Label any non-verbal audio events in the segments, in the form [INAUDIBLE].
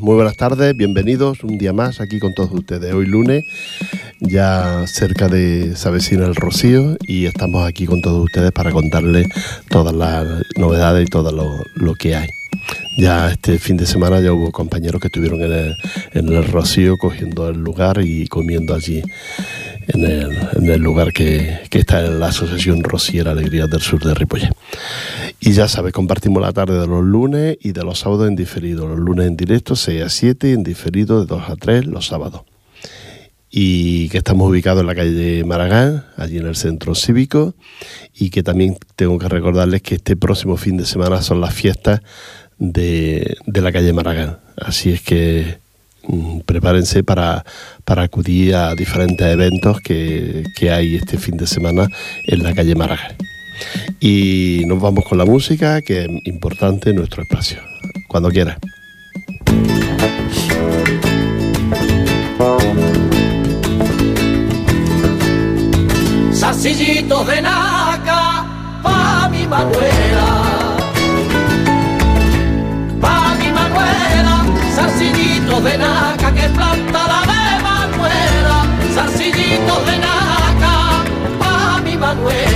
Muy buenas tardes, bienvenidos un día más aquí con todos ustedes. Hoy lunes, ya cerca de Savecina el Rocío, y estamos aquí con todos ustedes para contarles todas las novedades y todo lo, que hay. Ya este fin de semana ya hubo compañeros que estuvieron en el, en el Rocío cogiendo el lugar y comiendo allí en el, lugar que, está en la Asociación Rociera Alegría del Sur de Ripollet. Y ya sabes, compartimos la tarde de los lunes y de los sábados en diferido. Los lunes en directo 6 a 7 y en diferido de 2 a 3 los sábados. Y que estamos ubicados en la calle Maragán, allí en el centro cívico. Y que también tengo que recordarles que este próximo fin de semana son las fiestas de, de la calle Maragán. Así es que Mm, prepárense para, acudir a diferentes eventos que, hay este fin de semana en la calle Maragall. Y nos vamos con la música, que es importante en nuestro espacio. Cuando quieras. Sacillitos de naca pa' mi Manuela de naca que planta la de Manuela, zarcillitos de naca pa' mi Manuela.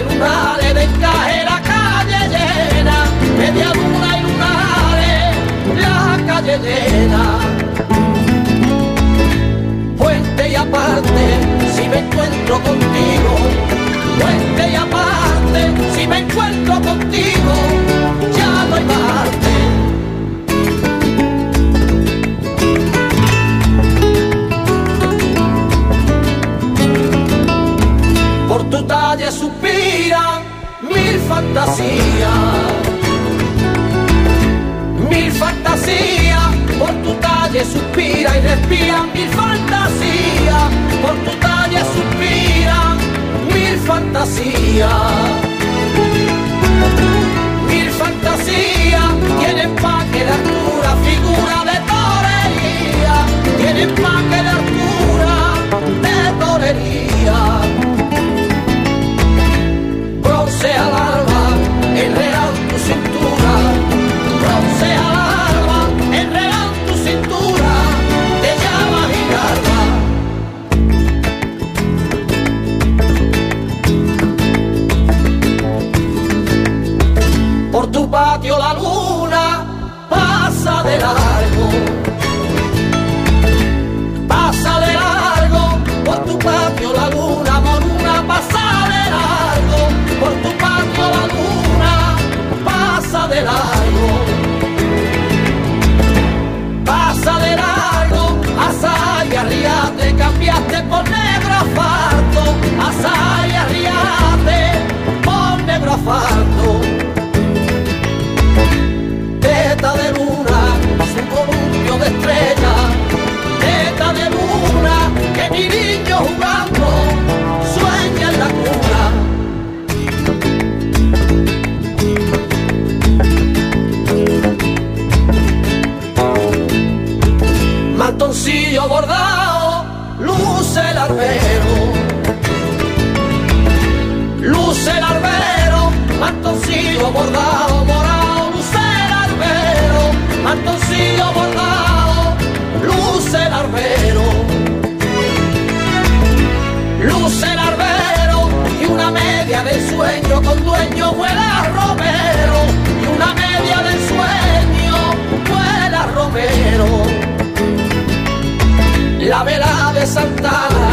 Luna lunares de encaje la calle llena, media luna y lunares la calle llena. Puente y aparte, si me encuentro contigo, puente y aparte, si me encuentro contigo, ya no hay parte. Tu talle suspiran mil fantasías, mil fantasías, por tu talle suspira y respiran mil fantasías, por tu talle suspiran mil fantasías. Fantasía, tienen pa' que la altura figura de torería, tienen pa' que la altura de torería. Asfalto de luna, su columpio de estrella, teta de luna, que mi niño jugando sueña en la cuna. Mantoncillo bordado, luce el arbero, luce el arbero, mantoncillo bordado, morado mantoncillo bordado, luce el arbero, luce el arbero y una media del sueño con dueño vuela romero, y una media del sueño vuela romero. La vela de Santana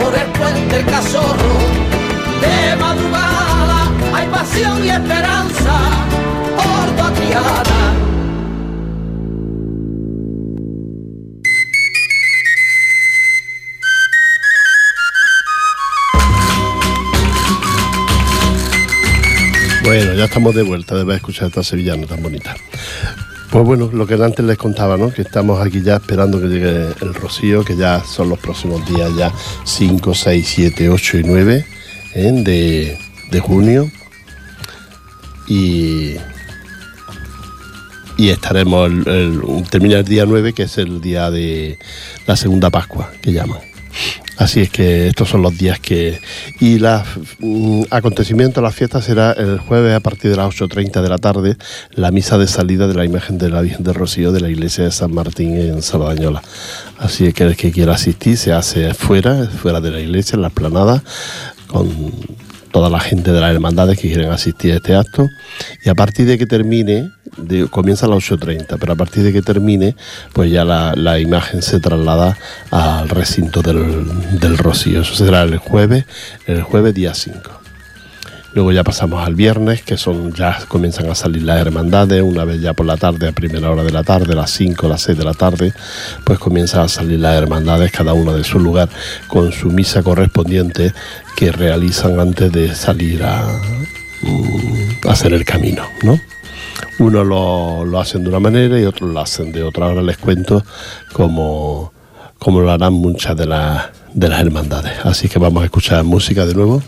por el puente el cazorro, de madrugada y esperanza por tu Bueno, ya estamos de vuelta de escuchar esta sevillana tan bonita. Pues bueno, lo que antes les contaba, ¿no? Que estamos aquí ya esperando que llegue el rocío, que ya son los próximos días, ya 5, 6, 7, 8 y 9 ¿eh? de, junio. Y, y estaremos, el, termina el día 9, que es el día de la segunda Pascua, que llaman. Así es que estos son los días que... Y los mm, acontecimientos, la fiesta será el jueves a partir de las 8.30 de la tarde, la misa de salida de la imagen de la Virgen de Rocío de la iglesia de San Martín en Saldañola. Así es que el que quiera asistir se hace fuera, fuera de la iglesia, en la esplanada, con toda la gente de las hermandades que quieren asistir a este acto. Y a partir de que termine, comienza a las 8.30, pero a partir de que termine, pues ya la, imagen se traslada al recinto del, del Rocío. Eso será el jueves, el jueves día 5. Luego ya pasamos al viernes, que son ya comienzan a salir las hermandades, una vez ya por la tarde, a primera hora de la tarde, a las 5, las 6 de la tarde, pues comienzan a salir las hermandades, cada una de su lugar, con su misa correspondiente que realizan antes de salir a, mm, hacer el camino, ¿no? Uno lo, lo, hacen de una manera y otros lo hacen de otra. Ahora les cuento cómo, cómo lo harán muchas de, de las hermandades. Así que vamos a escuchar música de nuevo.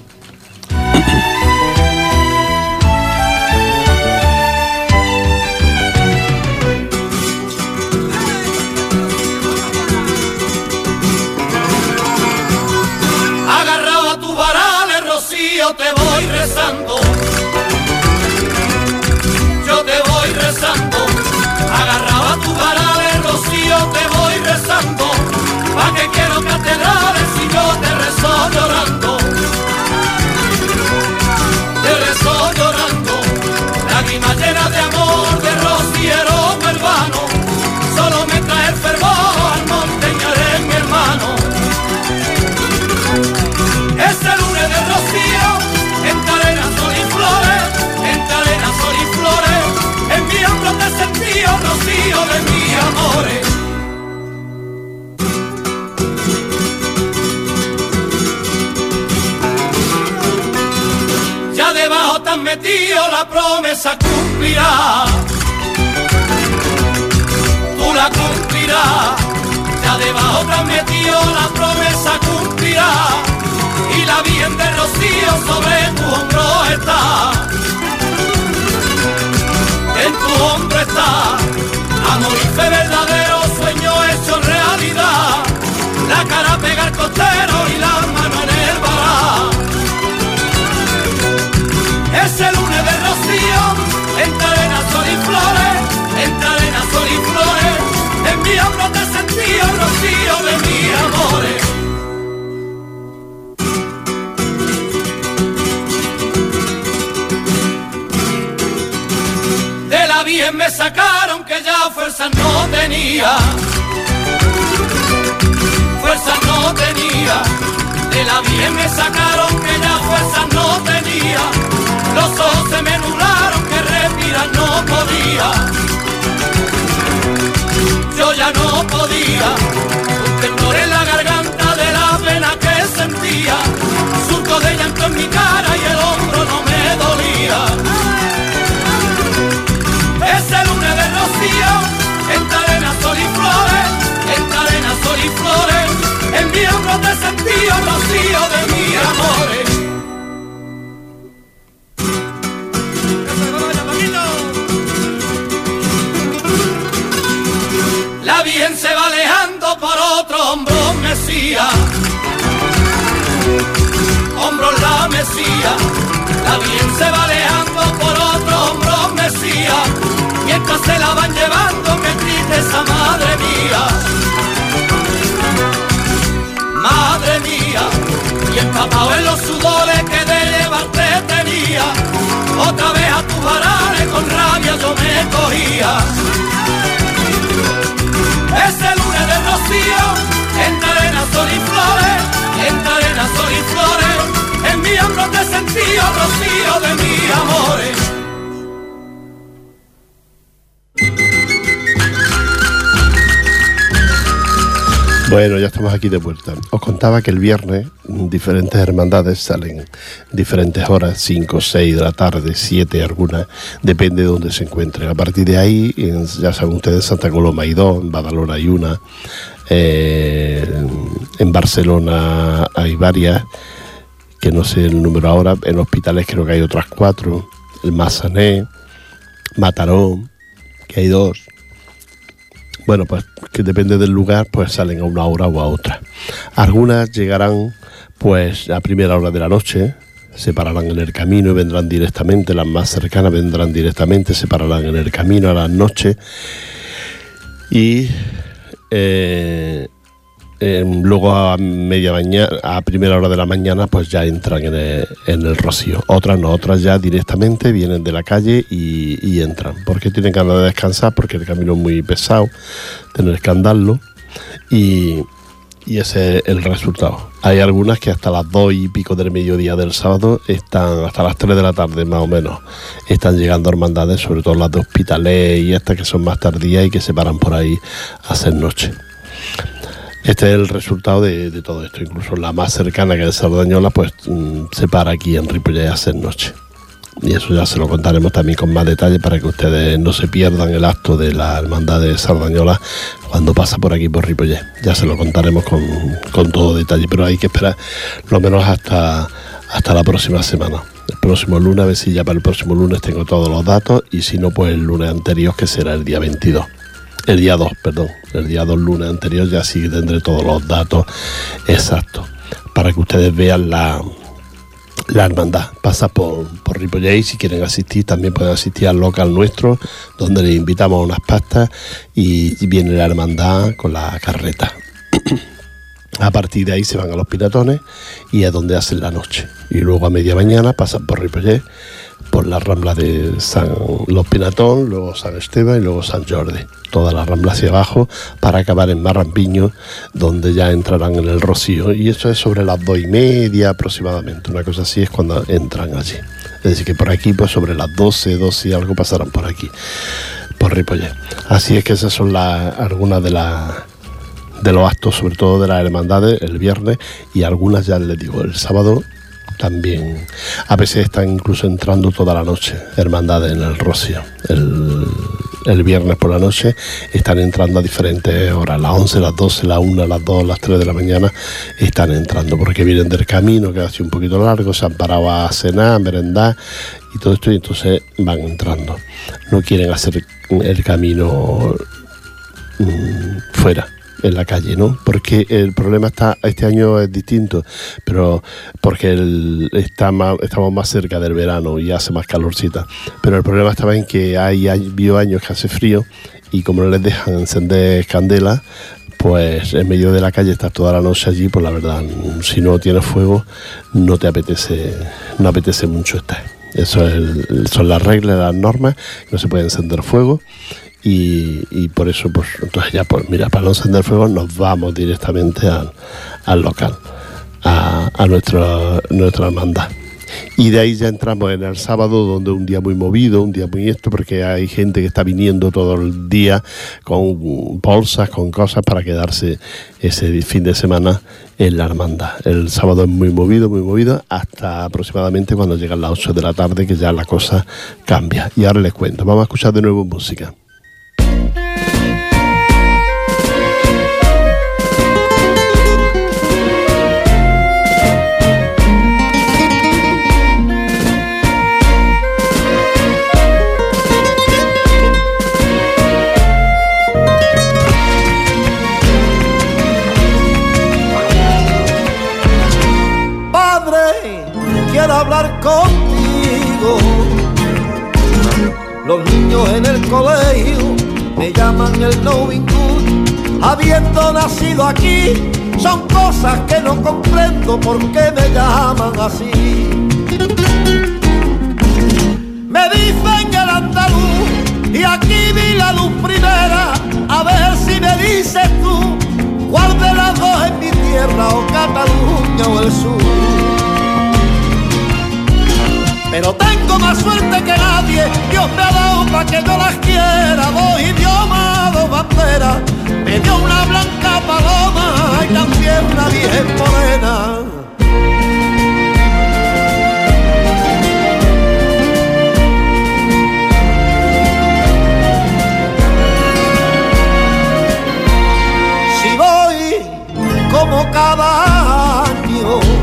Metido la promesa cumplirá. Tú la cumplirás, ya debajo te la promesa cumplirá. Y la bien de rocío sobre tu hombro está. En tu hombro está, amor y fe verdadero, sueño hecho realidad. La cara me sacaron que ya fuerza no tenía, fuerza no tenía. De la bien me sacaron que ya fuerza no tenía los ojos se me nublaron, que respirar no podía. Yo ya no podía, un temblor en la garganta de la pena que sentía, surco de llanto en mi cara y el hombro no me dolía. Lunes de rocío, en arena sol y flores, en arena sol y flores, en mi hombro te sentí rocío de mi amores. bien se va alejando por otro hombro mesía. Hombro la mesía, la bien se va alejando por otro hombro mesía. Se la van llevando, qué tristeza, madre mía. Madre mía, y empapado en los sudores que de llevarte tenía. Otra vez a tus varales con rabia yo me cogía. Ese lunes de rocío, en arena, sol y flores, en arena, sol en mi hombro te sentí rocío de mi amores. Bueno, ya estamos aquí de vuelta. Os contaba que el viernes diferentes hermandades salen diferentes horas, 5, 6 de la tarde, 7 algunas, depende de dónde se encuentren. A partir de ahí, ya saben ustedes, en Santa Coloma hay dos, en Badalona hay una, eh, en Barcelona hay varias, que no sé el número ahora, en hospitales creo que hay otras cuatro, el Mazané, Mataró, que hay dos, bueno, pues que depende del lugar, pues salen a una hora o a otra. Algunas llegarán pues a primera hora de la noche, se pararán en el camino y vendrán directamente, las más cercanas vendrán directamente, se pararán en el camino a las noches y eh, em, luego a media mañana, a primera hora de la mañana, pues ya entran en el, rocío. Otras no, otras ya directamente vienen de la calle y, entran. Porque tienen que andar a descansar, porque el camino es muy pesado, tener que andarlo. Y, y ese es el resultado. Hay algunas que hasta las dos y pico del mediodía del sábado están, hasta las 3 de la tarde más o menos, están llegando hermandades, sobre todo las de hospitales y estas que son más tardías y que se paran por ahí a hacer noche. Este es el resultado de, todo esto. Incluso la más cercana que es Sardañola, pues mm, se para aquí en Ripollet a hacer noche y eso ya se lo contaremos también con más detalle para que ustedes no se pierdan el acto de la Hermandad de Sardañola cuando pasa por aquí por Ripollet. Ya se lo contaremos con, con todo detalle, pero hay que esperar lo menos hasta, hasta la próxima semana. El próximo lunes, a ver si ya para el próximo lunes tengo todos los datos y si no, pues el lunes anterior, que será el día 22. El día 2, perdón. El día 2, lunes anterior, ya sí tendré todos los datos exactos para que ustedes vean la, la hermandad pasa por, por Ripollet y si quieren asistir también pueden asistir al local nuestro donde les invitamos a unas pastas y, viene la hermandad con la carreta. [CLEARS THROAT] a partir de ahí se van a los piratones y es donde hacen la noche. Y luego a media mañana pasan por Ripollet por la rambla de San Los Pinatón, luego San Esteban y luego San Jordi. Toda la rambla hacia abajo para acabar en Marrampiño, donde ya entrarán en el Rocío. Y eso es sobre las dos y media aproximadamente. Una cosa así es cuando entran allí. Es decir, que por aquí, pues sobre las 12, 12 y algo pasarán por aquí, por Ripollet. Así es que esas son las, algunas de las de los actos, sobre todo de las hermandades, el viernes y algunas ya les digo, el sábado también. A veces están incluso entrando toda la noche, hermandades en el Rocío. El, viernes por la noche están entrando a diferentes horas, las 11, las 12, las 1, las 2, las 3 de la mañana están entrando porque vienen del camino que ha sido un poquito largo, se han parado a cenar, a merendar y todo esto y entonces van entrando. No quieren hacer el camino mm, fuera en la calle, ¿no? Porque el problema está, este año es distinto, pero porque está estamos más cerca del verano y hace más calorcita. Pero el problema estaba en que hay, hay años que hace frío y como no les dejan encender candela, pues en medio de la calle estar toda la noche allí, pues la verdad, si no tienes fuego, no te apetece, no apetece mucho estar. Eso es, son las reglas, las normas, no se puede encender fuego y, por eso, pues entonces ya, pues mira, para no encender fuego nos vamos directamente al, local, a, a nuestra, nuestra hermandad. Y de ahí ya entramos en el sábado, donde un día muy movido, un día muy esto, porque hay gente que está viniendo todo el día con bolsas, con cosas para quedarse ese fin de semana en la hermandad. El sábado es muy movido, muy movido, hasta aproximadamente cuando llegan las 8 de la tarde, que ya la cosa cambia. Y ahora les cuento, vamos a escuchar de nuevo música. Contigo. Los niños en el colegio me llaman el knowing good. Habiendo nacido aquí, son cosas que no comprendo por qué me llaman así. Me dicen el andaluz y aquí vi la luz primera. A ver si me dices tú cuál de las dos es mi tierra o Cataluña o el sur. Pero tengo más suerte que nadie, Dios me ha dado para que yo las quiera, dos idiomas, dos banderas, me dio una blanca paloma y también una virgen morena. Si voy como cada año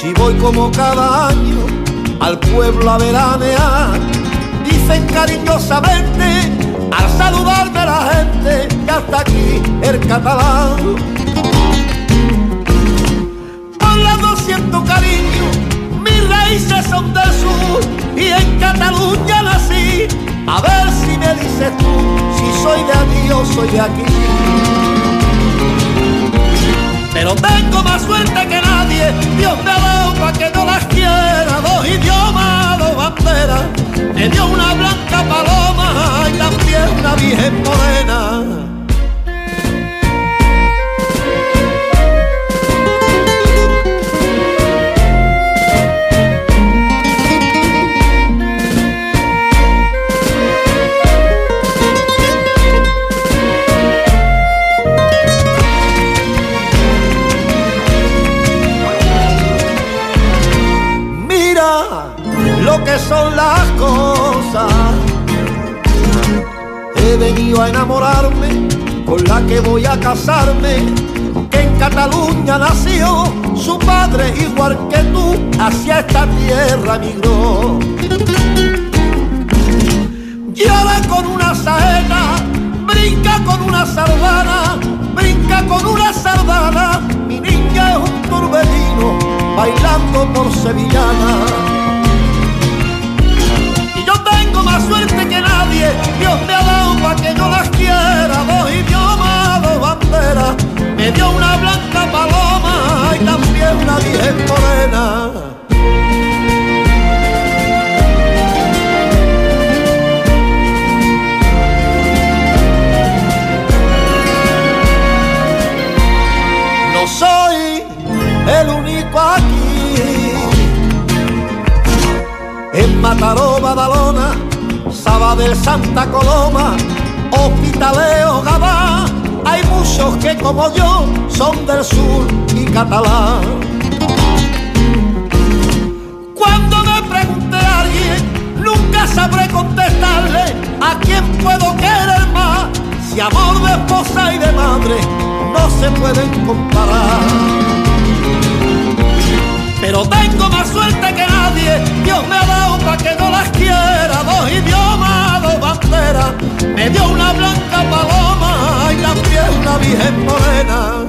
si voy como cada año al pueblo a veranear, dicen cariñosamente al saludarme la gente que hasta aquí el catalán. Las siento cariño, mis raíces son del sur y en Cataluña nací. A ver si me dices tú, si soy de aquí o soy de aquí. Pero tengo más suerte Cataluña nació, su padre igual que tú hacia esta tierra migró. Llora con una saeta, brinca con una sardana, brinca con una sardana, mi niña es un torbellino bailando por sevillana. Más suerte que nadie, Dios me ha que yo las quiera, dos idiomas, dos banderas, una blanca paloma y también una virgen morena. No soy el único aquí en Mataró, Badalona del Santa Coloma, Hospitaleo, Gabá, hay muchos que como yo son del sur y catalán. Cuando me pregunte a alguien, nunca sabré contestarle a quién puedo querer más, si amor de esposa y de madre no se pueden comparar. Pero tengo más suerte que nadie, Dios me ha dado para que no las quiera, dos idiomas, dos banderas, me dio una blanca paloma una virgen morena.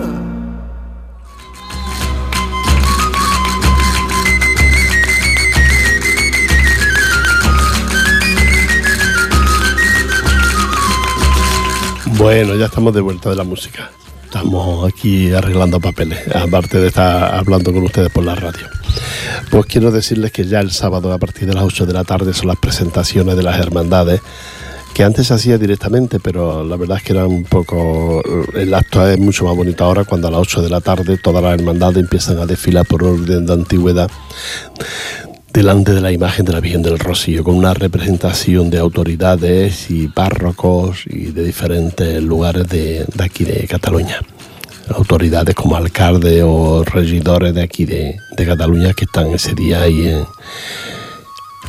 Bueno, ya estamos de vuelta de la música. Estamos aquí arreglando papeles, aparte de estar hablando con ustedes por la radio. Pues quiero decirles que ya el sábado a partir de las 8 de la tarde son las presentaciones de las hermandades que antes se hacía directamente, pero la verdad es que era un poco... El acto es mucho más bonito ahora cuando a las 8 de la tarde todas las hermandades empiezan a desfilar por orden de antigüedad delante de la imagen de la Virgen del Rocío, con una representación de autoridades y párrocos y de diferentes lugares de, aquí de Cataluña. Autoridades como alcaldes o regidores de aquí de, Cataluña que están ese día ahí eh,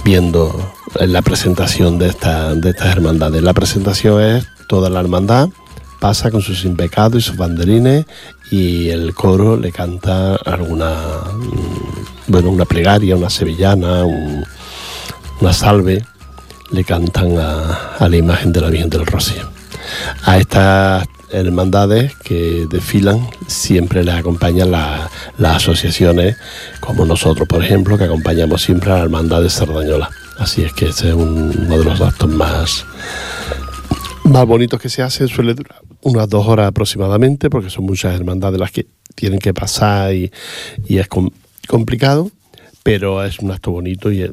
viendo la presentación de, esta, de estas hermandades. La presentación es toda la hermandad pasa con sus impecados y sus banderines y el coro le canta alguna bueno, una plegaria, una sevillana, una salve, le cantan a, la imagen de la Virgen del Rocío. A estas hermandades que desfilan siempre les acompañan las asociaciones, como nosotros, por ejemplo, que acompañamos siempre a la hermandad de Sardañola. Así es que este es uno de los actos más, más bonitos que se hacen, suele durar unas dos horas aproximadamente, porque son muchas hermandades las que tienen que pasar y, y es complicado, pero es un acto bonito y es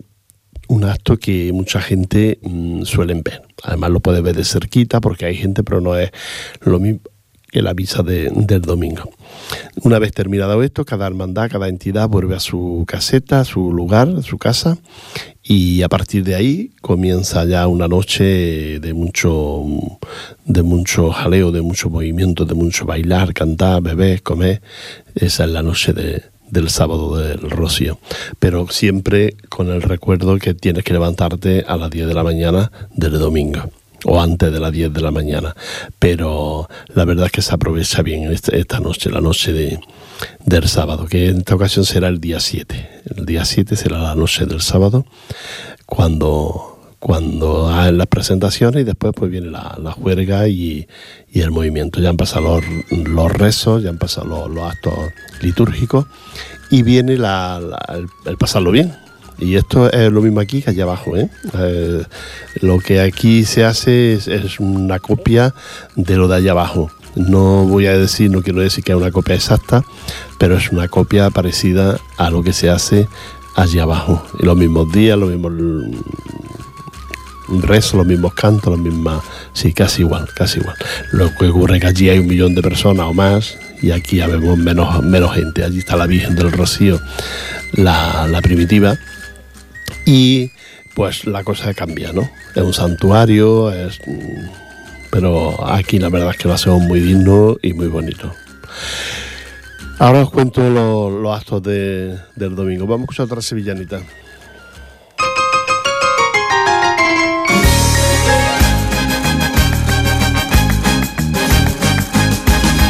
un acto que mucha gente mm, suele ver. Además lo puede ver de cerquita porque hay gente, pero no es lo mismo que la misa del domingo. Una vez terminado esto, cada hermandad, cada entidad vuelve a su caseta, a su lugar, a su casa, y a partir de ahí comienza ya una noche de mucho, de mucho jaleo, de mucho movimiento, de mucho bailar, cantar, beber, comer. Esa es la noche de, del sábado del rocío, pero siempre con el recuerdo que tienes que levantarte a las 10 de la mañana del domingo o antes de las 10 de la mañana, pero la verdad es que se aprovecha bien esta, noche, la noche de, del sábado, que en esta ocasión será el día 7. El día 7 será la noche del sábado, cuando cuando hay las presentaciones y después pues viene la, juerga y, el movimiento. Ya han pasado los, rezos, ya han pasado los, actos litúrgicos y viene el, pasarlo bien. Y esto es lo mismo aquí que allá abajo. ¿eh? Eh, lo que aquí se hace es, una copia de lo de allá abajo. No voy a decir, no quiero decir que es una copia exacta, pero es una copia parecida a lo que se hace allá abajo. Los mismos días, los mismos rezos, los mismos cantos, los mismas. Sí, casi igual, casi igual. Lo que ocurre es que allí hay un millón de personas o más y aquí ya vemos menos, menos gente. Allí está la Virgen del Rocío, la, la primitiva. Y pues la cosa cambia, ¿no? Es un santuario, es pero aquí la verdad es que lo hacemos muy digno y muy bonito. Ahora os cuento los, actos del domingo. Vamos a escuchar otra sevillanita.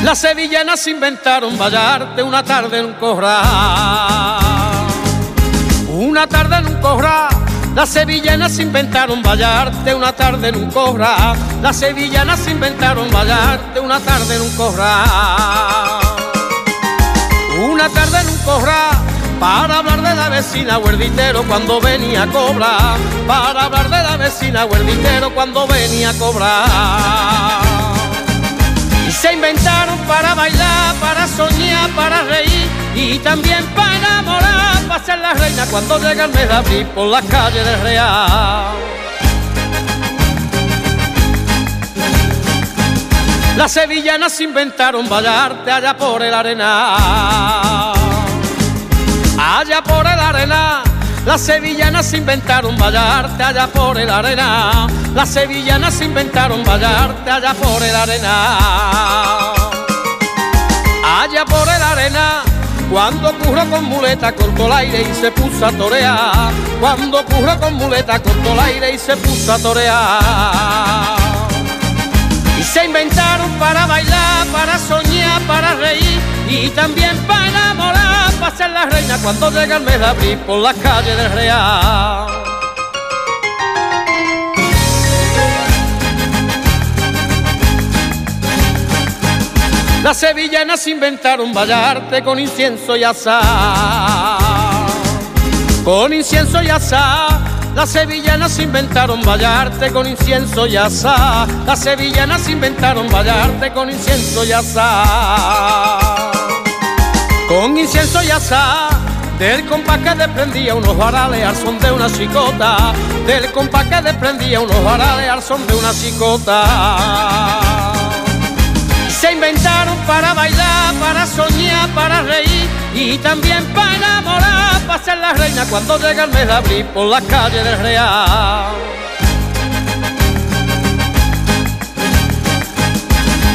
Las sevillanas inventaron vallarte una tarde en un corral. Las sevillanas inventaron vallarte una tarde en un corral. Las sevillanas inventaron vallarte una tarde en un corral. Una tarde en un corral para hablar de la vecina huerditero cuando venía a cobrar. Para hablar de la vecina huerditero cuando venía a cobrar. Y se inventaron para bailar, para soñar, para reír y también para cuando llega el mes de abril por las calles del Real. Las sevillanas inventaron bailarte allá por el arena. Allá por el arena. Las sevillanas inventaron bailarte allá por el arena. Las sevillanas inventaron bailarte allá por el arena. Allá por el arena cuando ocurrió con muleta cortó el aire y se puso a torear. Cuando ocurrió con muleta cortó el aire y se puso a torear. Y se inventaron para bailar, para soñar, para reír y también para enamorar, para ser la reina cuando llega el mes de abril por las calles del Real. Las sevillanas inventaron vallarte con incienso y azar. Con incienso y azar. Las sevillanas inventaron vallarte con incienso y azar. Las sevillanas inventaron vallarte con incienso y azar. Con incienso y azar. Del compás que desprendía unos varales al son de una chicota. Del compás que desprendía unos varales al son de una chicota se inventaron para bailar, para soñar, para reír y también para enamorar, para ser la reina cuando llega el mes de abril por las calles del Real.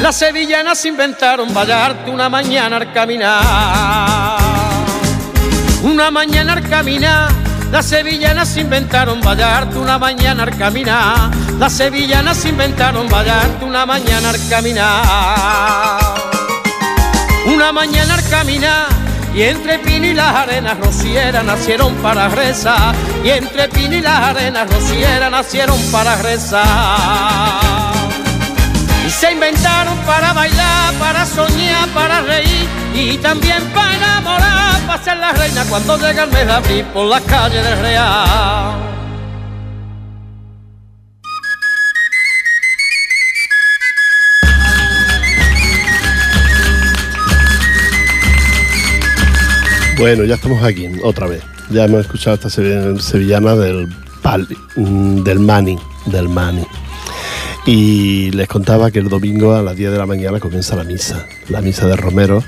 Las sevillanas inventaron bailarte una mañana al caminar, una mañana al caminar las sevillanas inventaron vallarte una mañana al caminar. Las sevillanas inventaron vallarte una mañana al caminar. Una mañana al caminar. Y entre Pino y las arenas rocieras nacieron para rezar. Y entre Pino y las arenas rocieras nacieron para rezar. Y se inventaron para bailar, para soñar, para reír y también para enamorar, para ser la reina cuando llega el mes de abril por las calles del Real. Bueno, ya estamos aquí otra vez. Ya hemos escuchado esta sevillana del, mm, del Mani, del Mani. Y les contaba que el domingo a las 10 de la mañana comienza la misa, la misa de Romero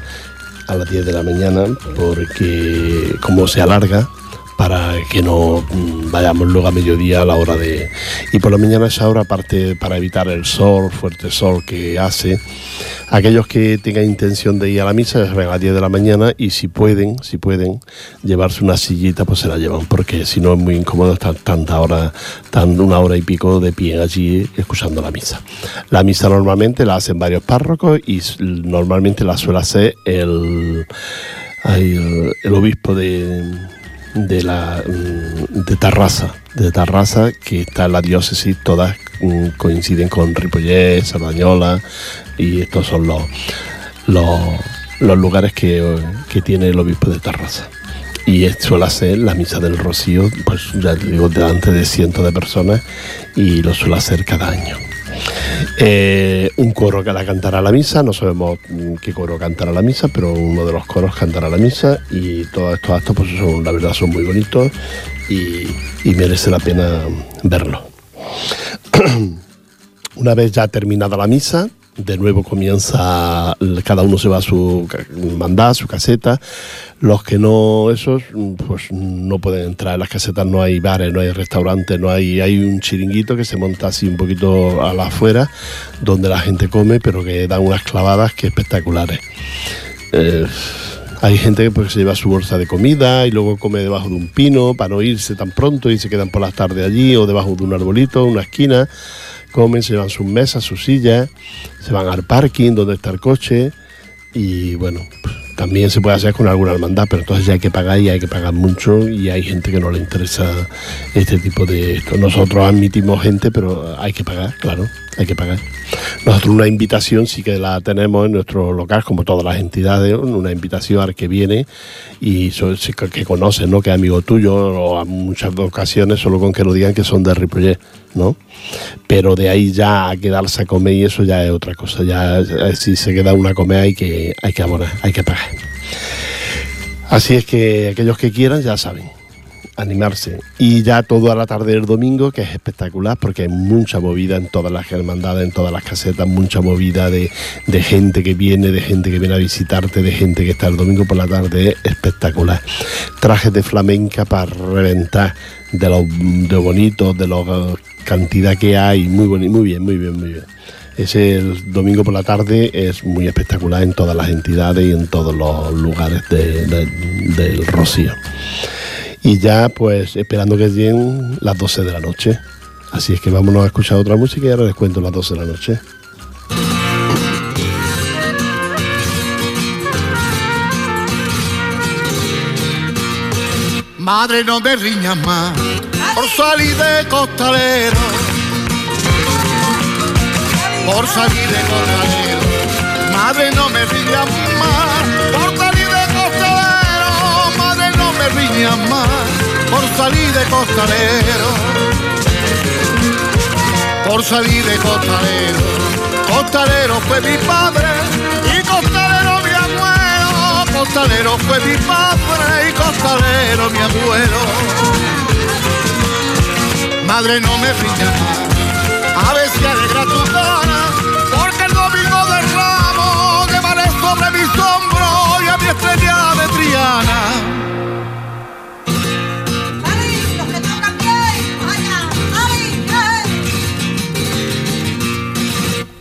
a las 10 de la mañana, porque como se alarga, para que no mm, vayamos luego a mediodía a la hora de... Y por la mañana esa hora, aparte para evitar el sol, fuerte sol que hace, aquellos que tengan intención de ir a la misa, a las 10 de la mañana y si pueden, si pueden, llevarse una sillita, pues se la llevan, porque si no es muy incómodo estar tanta hora, tan una hora y pico de pie allí escuchando la misa. La misa normalmente la hacen varios párrocos y normalmente la suele hacer el, el obispo de de la mm, de Tarrasa, de Tarrasa, que está en la diócesis, todas mm, coinciden con Ripollés, Sardañola, y estos son los, los, lugares que, que tiene el obispo de Tarrasa y suele ser la misa del Rocío, pues ya digo, delante de cientos de personas y lo suele hacer cada año. Eh, un coro que la cantará la misa, no sabemos qué coro cantará la misa, pero uno de los coros cantará la misa y todos estos actos, pues son, la verdad, son muy bonitos y, merece la pena verlo. [CLEARS THROAT] Una vez ya terminada la misa, de nuevo comienza, cada uno se va a su mandar, su caseta. Los que no, esos, pues no pueden entrar. En las casetas no hay bares, no hay restaurantes, no hay, hay un chiringuito que se monta así un poquito a la afuera, donde la gente come, pero que dan unas clavadas que espectaculares. Eh, hay gente que pues, se lleva su bolsa de comida y luego come debajo de un pino para no irse tan pronto y se quedan por las tardes allí o debajo de un arbolito, una esquina comen, se llevan sus mesas, sus sillas, se van al parking donde está el coche y bueno, también se puede hacer con alguna hermandad, pero entonces ya hay que pagar y hay que pagar mucho y hay gente que no le interesa este tipo de esto. Nosotros admitimos gente, pero hay que pagar, claro, hay que pagar. Nosotros una invitación sí que la tenemos en nuestro local, como todas las entidades, una invitación al que viene y que conoce, ¿no? que es amigo tuyo, o a muchas ocasiones solo con que lo digan que son de Ripollet, ¿no? Pero de ahí ya a quedarse a comer y eso ya es otra cosa, ya si se queda una comer hay que, hay que abonar, hay que pagar. Así es que aquellos que quieran ya saben animarse. Y ya todo a la tarde del domingo, que es espectacular, porque hay mucha movida en todas las hermandades, en todas las casetas, mucha movida de, gente que viene, de gente que viene a visitarte, de gente que está el domingo por la tarde, es espectacular. Trajes de flamenca para reventar, de los de bonitos, de la cantidad que hay, muy, muy bien, muy bien, muy bien. Ese domingo por la tarde es muy espectacular en todas las entidades y en todos los lugares del Rocío y ya pues esperando que lleguen las 12 de la noche. Así es que vámonos a escuchar otra música y ahora les cuento las 12 de la noche. Madre, no me riñas más por salir de costalero. Por salir de costalero. Madre, no me riñas más Me riñas más por salir de costalero, por salir de costalero. Costalero fue mi padre y costalero mi abuelo. Costalero fue mi padre y costalero mi abuelo. Madre no me riñas más, a si alegra tu cara, porque el domingo de ramo llevaré sobre mis hombros y a mi estrella de Triana.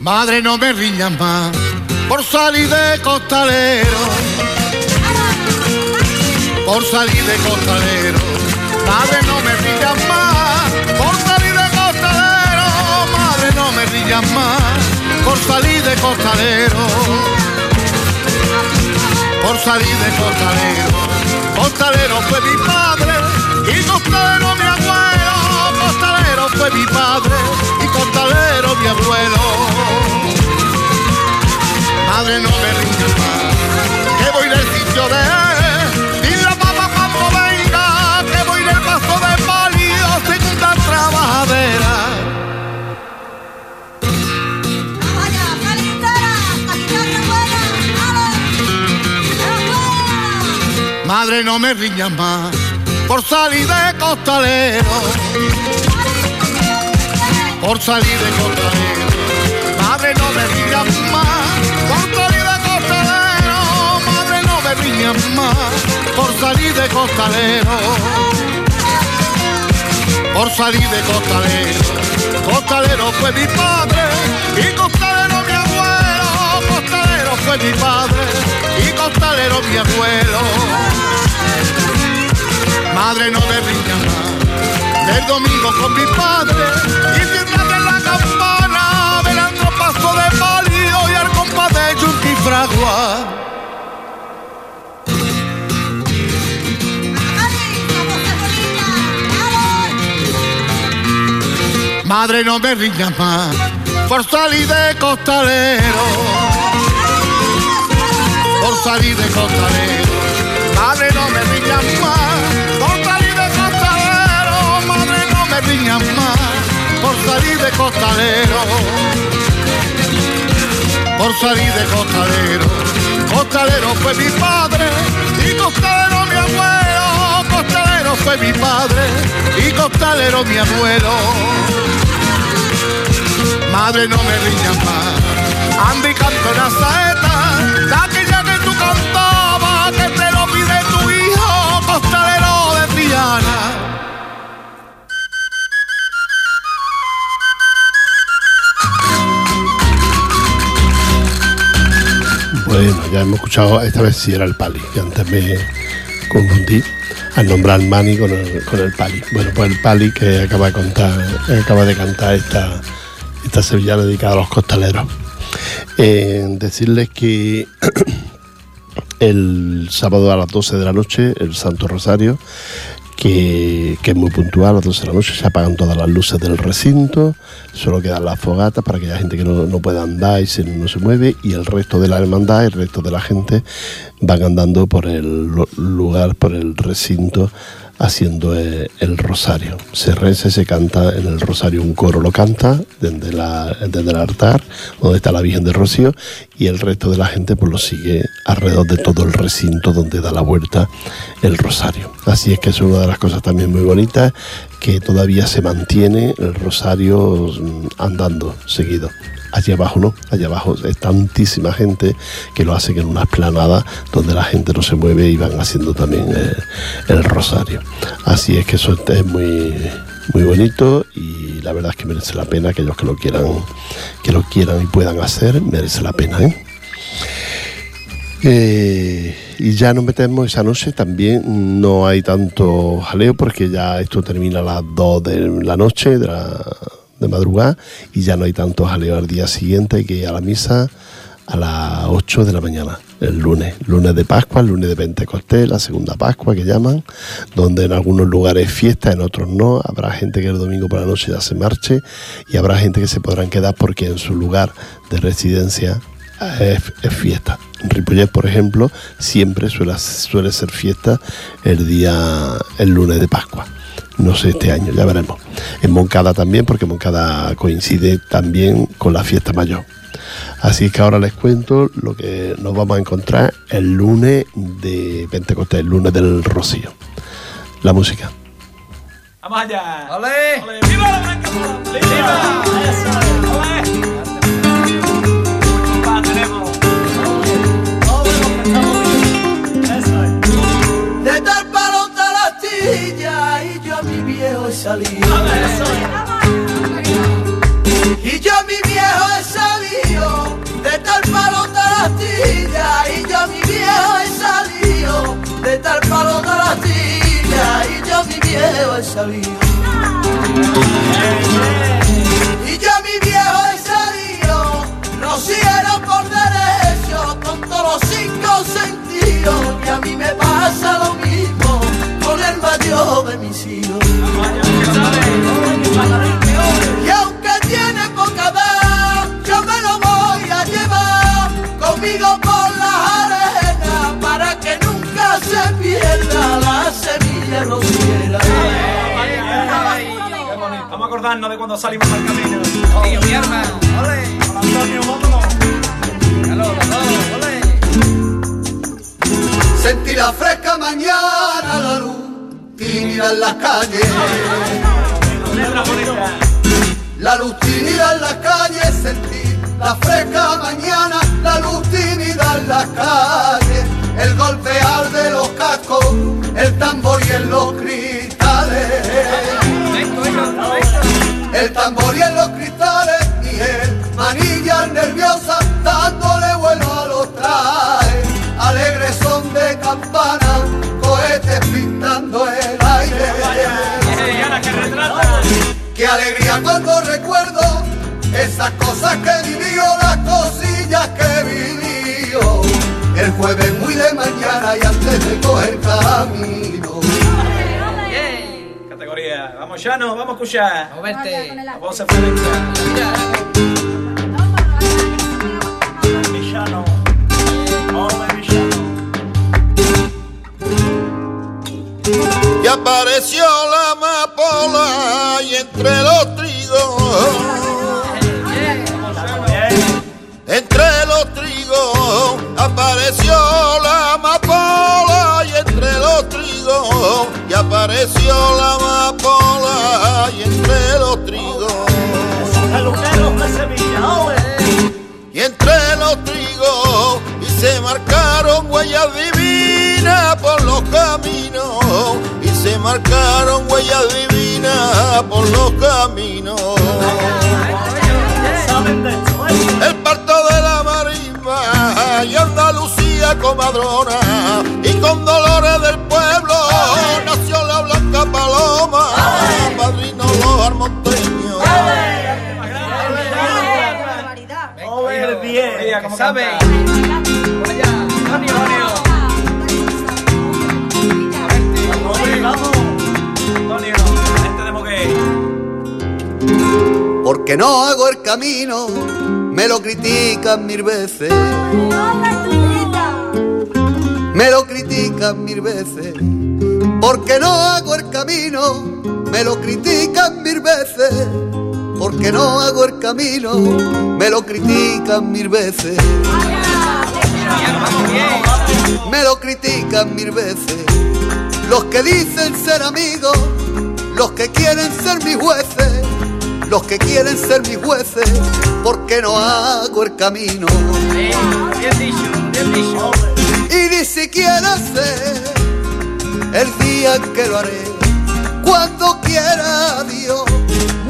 Madre, no me riñas más por salir de costalero. Por salir de costalero. Madre, no me riñas más por salir de costalero. Madre, no me riñas más por salir de costalero. Por salir de costalero. Costalero fue mi padre y costalero abuelo. Costalero fue mi padre y costalero mi abuelo. Madre no me rinda más, que voy del sitio de y la papa cuando venga, que voy del paso de palio, segunda trabajadera. Madre, no me riñas más por salir de costalero. Por salir de costalero. Madre, no me riñas más más por salir de costalero. Por salir de costalero. Costalero fue mi padre y costalero mi abuelo. Costalero fue mi padre y costalero mi abuelo madre no me riña más. El domingo con mi padre y firmate la campana, velando paso de palio y al compás de Yuki Fragua. Madre no me riñas más, por salir de costalero, por salir de costalero, madre no me riñas más. Me riñas más por salir de costalero. Por salir de costalero. Costalero fue mi padre y costalero mi abuelo. Costalero fue mi padre y costalero mi abuelo. Madre, no me riñas más. Andy canto una saeta, la que ya que tú cantabas, que te lo pide tu hijo, costalero de Triana. Bueno, ya hemos escuchado, esta vez sí era el Pali, que antes me confundí al nombrar Mani con el, Pali. Bueno, pues el Pali que acaba de contar, acaba de cantar esta, esta sevillana dedicada a los costaleros. Eh, decirles que [CLEARS THROAT] el sábado a las 12 de la noche, el Santo Rosario, que, que es muy puntual, a las 12 de la noche se apagan todas las luces del recinto, solo quedan las fogatas para aquella gente que no, no pueda andar y se, no se mueve, y el resto de la hermandad, el resto de la gente van andando por el lu- lugar, por el recinto, haciendo eh, el rosario. Se reza y se canta en el rosario, un coro lo canta desde, la, desde el altar, donde está la Virgen de Rocío, y el resto de la gente pues lo sigue alrededor de todo el recinto donde da la vuelta el rosario. Así es que es una de las cosas también muy bonitas, que todavía se mantiene el rosario mm, andando seguido. Allí abajo no, allá abajo es tantísima gente que lo hacen en una esplanada donde la gente no se mueve y van haciendo también eh, el rosario. Así es que eso es muy, muy bonito y la verdad es que merece la pena aquellos que lo quieran, que lo quieran y puedan hacer, merece la pena, ¿eh? Eh, y ya nos metemos esa noche, también no hay tanto jaleo porque ya esto termina a las 2 de la noche, de, la, de madrugada, y ya no hay tanto jaleo al día siguiente, hay que ir a la misa a las 8 de la mañana, el lunes, lunes de Pascua, el lunes de Pentecostés, la segunda Pascua que llaman, donde en algunos lugares fiesta, en otros no, habrá gente que el domingo por la noche ya se marche y habrá gente que se podrán quedar porque en su lugar de residencia es, es fiesta. En Ripollet, por ejemplo, siempre suele, suele ser fiesta el día, el lunes de Pascua. No sé este año, ya veremos. En Moncada también, porque Moncada coincide también con la fiesta mayor. Así que ahora les cuento lo que nos vamos a encontrar el lunes de Pentecostés, el lunes del Rocío. La música. Vamos allá. ¡Ole! ¡Ole! ¡Viva la Blanca! ¡Viva! ¡Eso Y yo mi viejo he salido. De tal palo la astilla y yo mi viejo he salido. De tal palo la astilla y yo mi viejo he salido. Y yo mi viejo he salido. Rociero por derecho con todos los cinco sentidos. Y a mí me pasa lo mismo mayor de mis hijos. Y aunque tiene poca edad, yo me lo voy a llevar conmigo por las arenas para que nunca se pierda la semilla rociera. Vamos a acordarnos de cuando salimos al camino. Tío, mi. Sentí la fresca mañana, la luz en las calles. La luz tímida en las calles, sentí la fresca mañana, la luz tímida en las calles, el golpear de los cascos, el tambor y en los cristales, el tambor y en los cristales, y el manillas nerviosa dándole vuelo a los trajes, alegre son de campana, alegría cuando recuerdo esas cosas que vivió, las cosillas que vivió. El jueves muy de mañana y antes de coger camino. Categoría. Vamos, Llano, vamos, Cuya. Vamos, verte. Vamos a Florencia. Mira, Y apareció la amapola y entre los trigos, entre los trigos, apareció la amapola y entre los trigos, y apareció la amapola y entre los trigos. Y entre los trigos y se marcaron huellas los caminos y se marcaron huellas divinas por los caminos. El parto de la marisma y Andalucía comadrona y con dolores del pueblo nació la blanca paloma. Padrino los armonteños. Ole, el bien. Porque no hago el camino, me lo critican mil veces. Me lo critican mil veces. Porque no hago el camino, me lo critican mil veces. Porque no hago el camino, me lo critican mil veces. Me lo critican mil veces. Los que dicen ser amigos, los que quieren ser mis jueces, los que quieren ser mis jueces, porque no hago el camino. Bien, bien dicho, bien dicho. Y ni siquiera sé el día que lo haré. Cuando quiera Dios,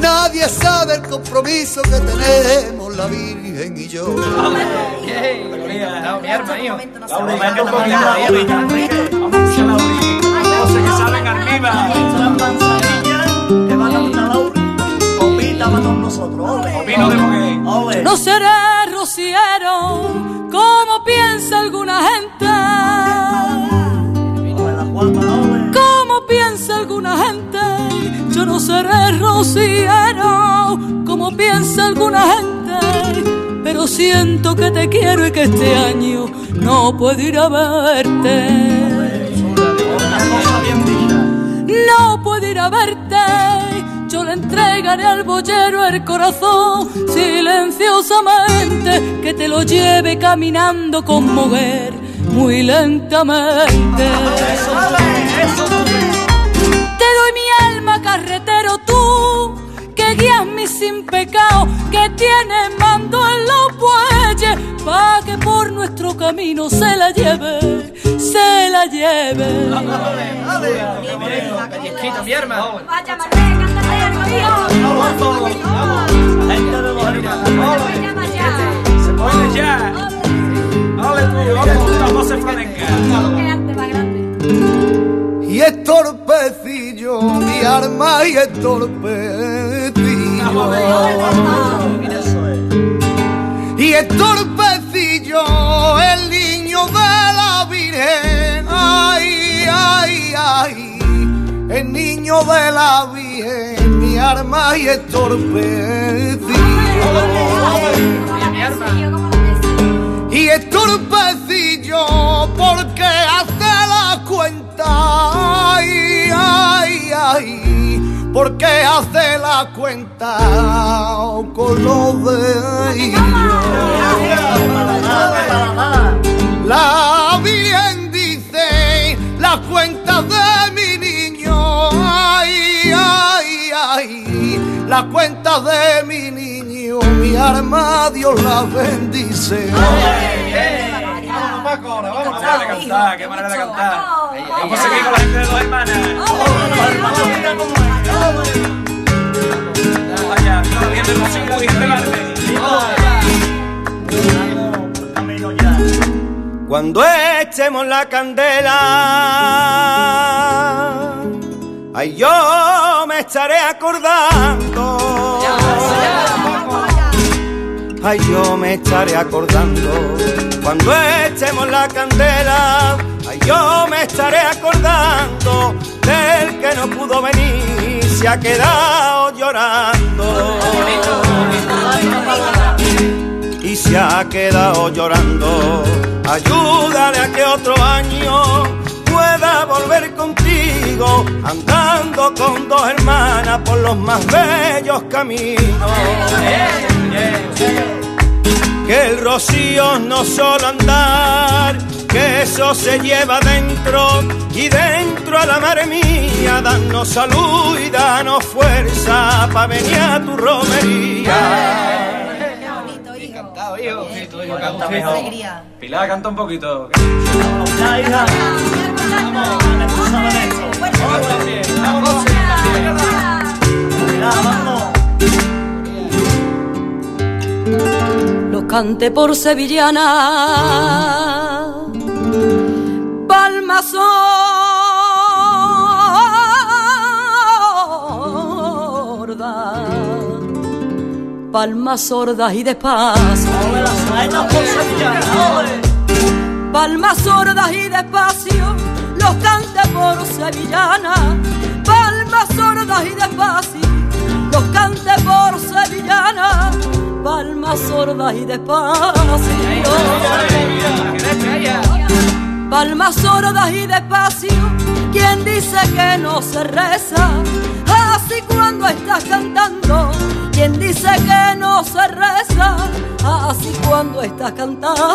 nadie sabe el compromiso que tenemos la Virgen y yo. Vamos a que saben arriba. Con nosotros. No seré rociero como piensa alguna gente. Como piensa alguna gente. Yo no seré rociero como piensa alguna gente. Pero siento que te quiero y que este año no puedo ir a verte. No puedo ir a verte. Entregaré al boyero el corazón silenciosamente que te lo lleve caminando con mover muy lentamente. Te doy mi alma carretero tú que guías mi sin pecado que tienes mando en los pa que por nuestro camino se la lleve, se la lleve. Y es torpecillo mi arma y es torpecillo. Es torpecillo el niño de la Virgen. Ay, ay, ay. El niño de la Virgen, mi arma y es torpecillo. Y es torpecillo porque hace la cuenta. Ay, ay, ay. Porque hace la cuenta con los de La bien dice las cuentas de mi niño. Ay, ay, ay. Las cuentas de mi niño. Mi arma Dios la bendice. Vamos, Paco, ahora vamos. Qué manera de cantar, qué manera de cantar. Vamos a seguir con la gente de dos hermanas. Vaya, y arte. Cuando echemos la candela, ay yo me estaré acordando. Ay yo me estaré acordando. Cuando echemos la candela Ay, yo me estaré acordando del que no pudo venir, se ha quedado llorando. Y se ha quedado llorando. Ayúdale a que otro año pueda volver contigo, andando con dos hermanas por los más bellos caminos. Que el rocío no solo andar, que eso se lleva dentro y dentro a la madre mía, danos salud y danos fuerza para venir a tu romería. Encantado, hijo. Sí, hijo canta mejor. Pilar, canta un poquito. Hija. Vamos. Vamos vamos. Cante por sevillana. Palma sorda, palmas sordas y despacio. Palmas sordas y despacio, los cante por sevillana. Palmas sordas y despacio, los cante por sevillana. Palmas sordas y despacio. Palmas sordas y despacio, quien dice que no se reza, así cuando estás cantando, quien dice que no se reza, así cuando estás cantando.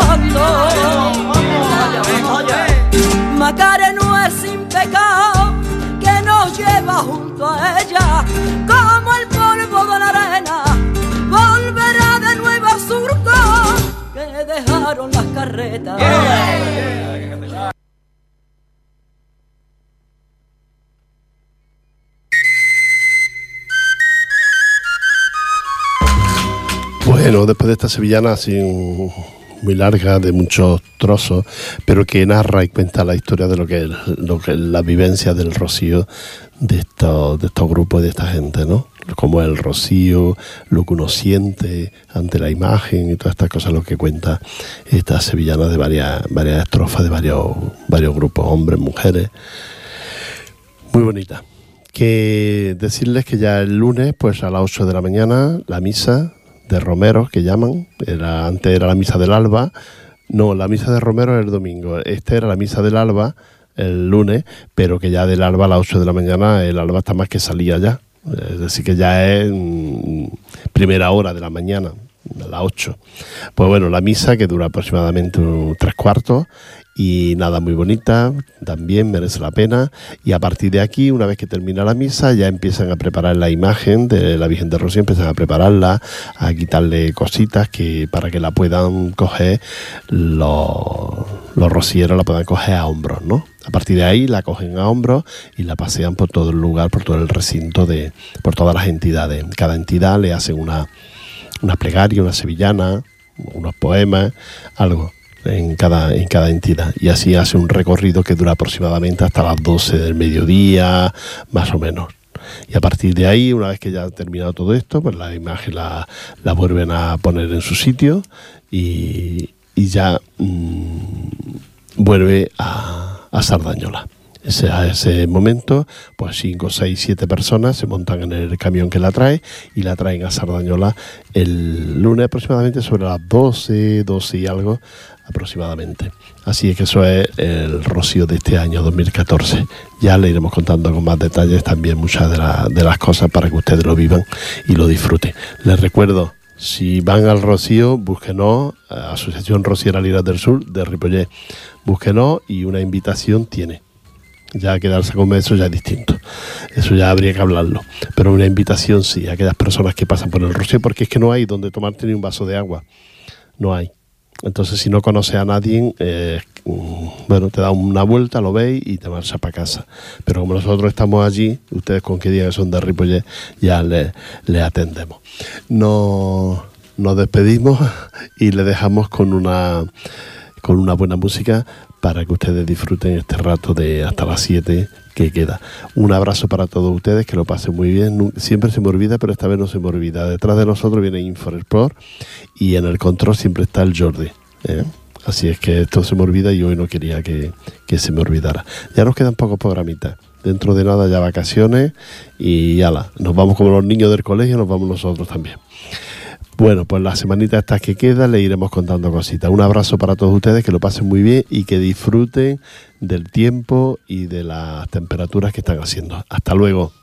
Macare no es sin pecado, que nos lleva junto a ella, como el polvo de la arena, que dejaron las carretas. Bueno, después de esta sevillana un- muy larga, de muchos trozos, pero que narra y cuenta la historia de lo que es lo que es la vivencia del rocío de estos, de estos grupos, de esta gente, ¿no? Como el rocío, lo que uno siente ante la imagen y todas estas cosas, lo que cuenta esta sevillana de varias, varias estrofas de varios, varios grupos, hombres, mujeres. Muy bonita. Que decirles que ya el lunes, pues a las 8 de la mañana, la misa de Romero, que llaman, era, antes era la misa del alba, no, la misa de Romero es el domingo, esta era la misa del alba el lunes, pero que ya del alba a las 8 de la mañana, el alba está más que salía ya, es decir, que ya es mm, primera hora de la mañana, a las 8. Pues bueno, la misa que dura aproximadamente tres cuartos y nada, muy bonita, también merece la pena. Y a partir de aquí, una vez que termina la misa, ya empiezan a preparar la imagen de la Virgen de Rocío, empiezan a prepararla, a quitarle cositas que para que la puedan coger los, los rocieros, la puedan coger a hombros, ¿no? A partir de ahí la cogen a hombros y la pasean por todo el lugar, por todo el recinto, de, por todas las entidades. Cada entidad le hacen una, una plegaria, una sevillana, unos poemas, algo en cada, en cada entidad. Y así hace un recorrido que dura aproximadamente hasta las 12 del mediodía, más o menos. Y a partir de ahí, una vez que ya ha terminado todo esto, pues la imagen la, la vuelven a poner en su sitio y, y ya mm, vuelve a, a Sardañola. Ese, a ese momento, pues 5, 6, 7 personas se montan en el camión que la trae y la traen a Sardañola el lunes aproximadamente sobre las 12, 12 y algo aproximadamente. Así es que eso es el rocío de este año 2014. Ya le iremos contando con más detalles también muchas de, la- de las cosas para que ustedes lo vivan y lo disfruten. Les recuerdo, si van al Rocío, búsquenos, Asociación Rociera Liras del Sur de Ripollet. Búsquenos y una invitación tiene. Ya quedarse con eso ya es distinto. Eso ya habría que hablarlo. Pero una invitación sí a aquellas personas que pasan por el Rocío, porque es que no hay donde tomarte ni un vaso de agua. No hay. Entonces, si no conoces a nadie, eh, bueno, te da una vuelta, lo veis y te marchas para casa. Pero como nosotros estamos allí, ustedes con que digan son de Ripollet, ya le atendemos. No, nos despedimos y le dejamos con una, con una buena música para que ustedes disfruten este rato de hasta las 7 que queda. Un abrazo para todos ustedes, que lo pasen muy bien. Siempre se me olvida, pero esta vez no se me olvida. Detrás de nosotros viene Infosport y en el control siempre está el Jordi. ¿eh? Así es que esto se me olvida y hoy no quería que, que se me olvidara. Ya nos quedan pocos programitas. Dentro de nada ya vacaciones y ala, nos vamos como los niños del colegio, nos vamos nosotros también. Bueno, pues la semanita estas que queda le iremos contando cositas. Un abrazo para todos ustedes, que lo pasen muy bien y que disfruten del tiempo y de las temperaturas que están haciendo. Hasta luego.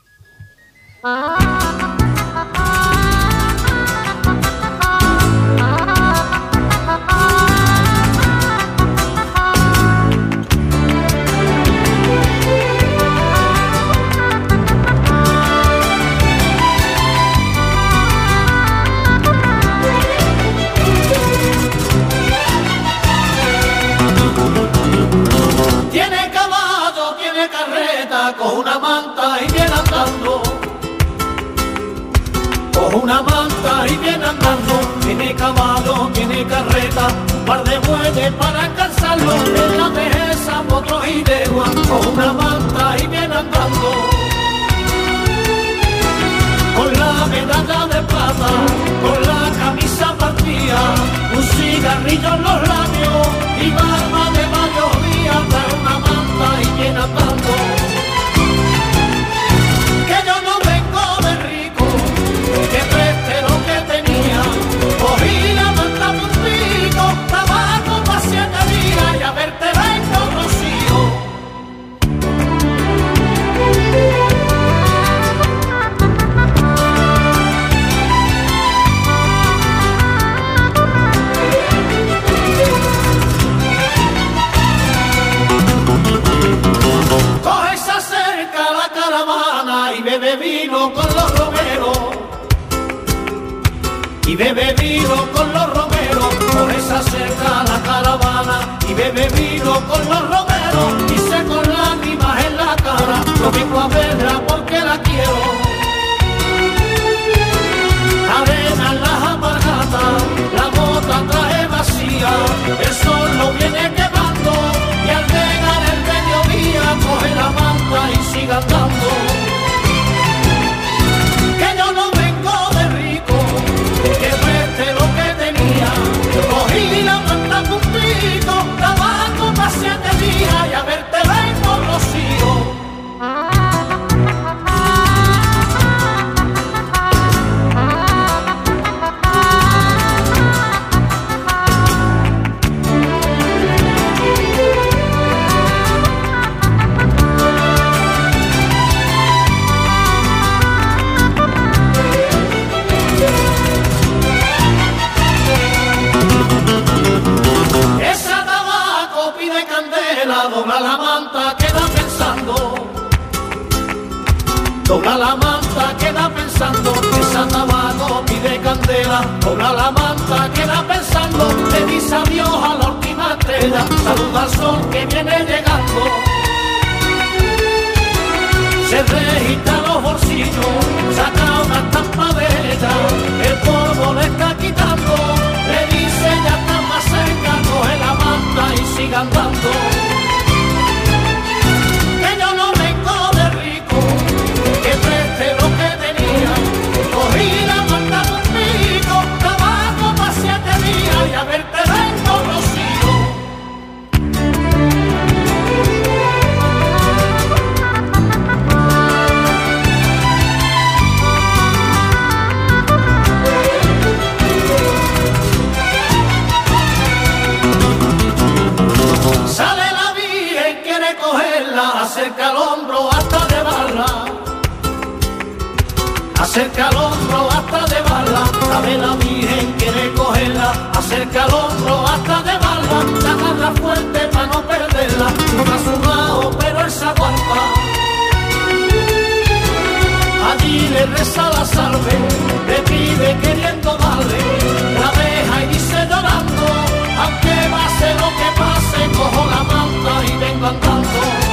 Con una manta y viene andando. Tiene caballo, tiene carreta, un par de bueyes para alcanzarlo. En la dehesa, potros y legua, con una manta y viene andando. Con la medalla de plata, con la camisa partida, un cigarrillo en los labios y barba de varios días, trae una manta y viene andando. Manta y pensando. Esa tabaco pide candela, dobla la manta, queda pensando. Le dice adiós a la última estrella, saluda al sol que viene llegando. Se registra los bolsillos, saca una estampa de ella, el polvo le está quitando, le dice ya está más cerca, coge la manta y sigue andando. acerca al hombro hasta de bala, la vela virgen quiere cogerla, acerca al hombro hasta de bala, la agarra fuerte para no perderla, un lado pero él se aguanta, allí le reza la salve, le pide queriendo darle, la deja y dice llorando, aunque pase lo que pase, cojo la manta y vengo andando.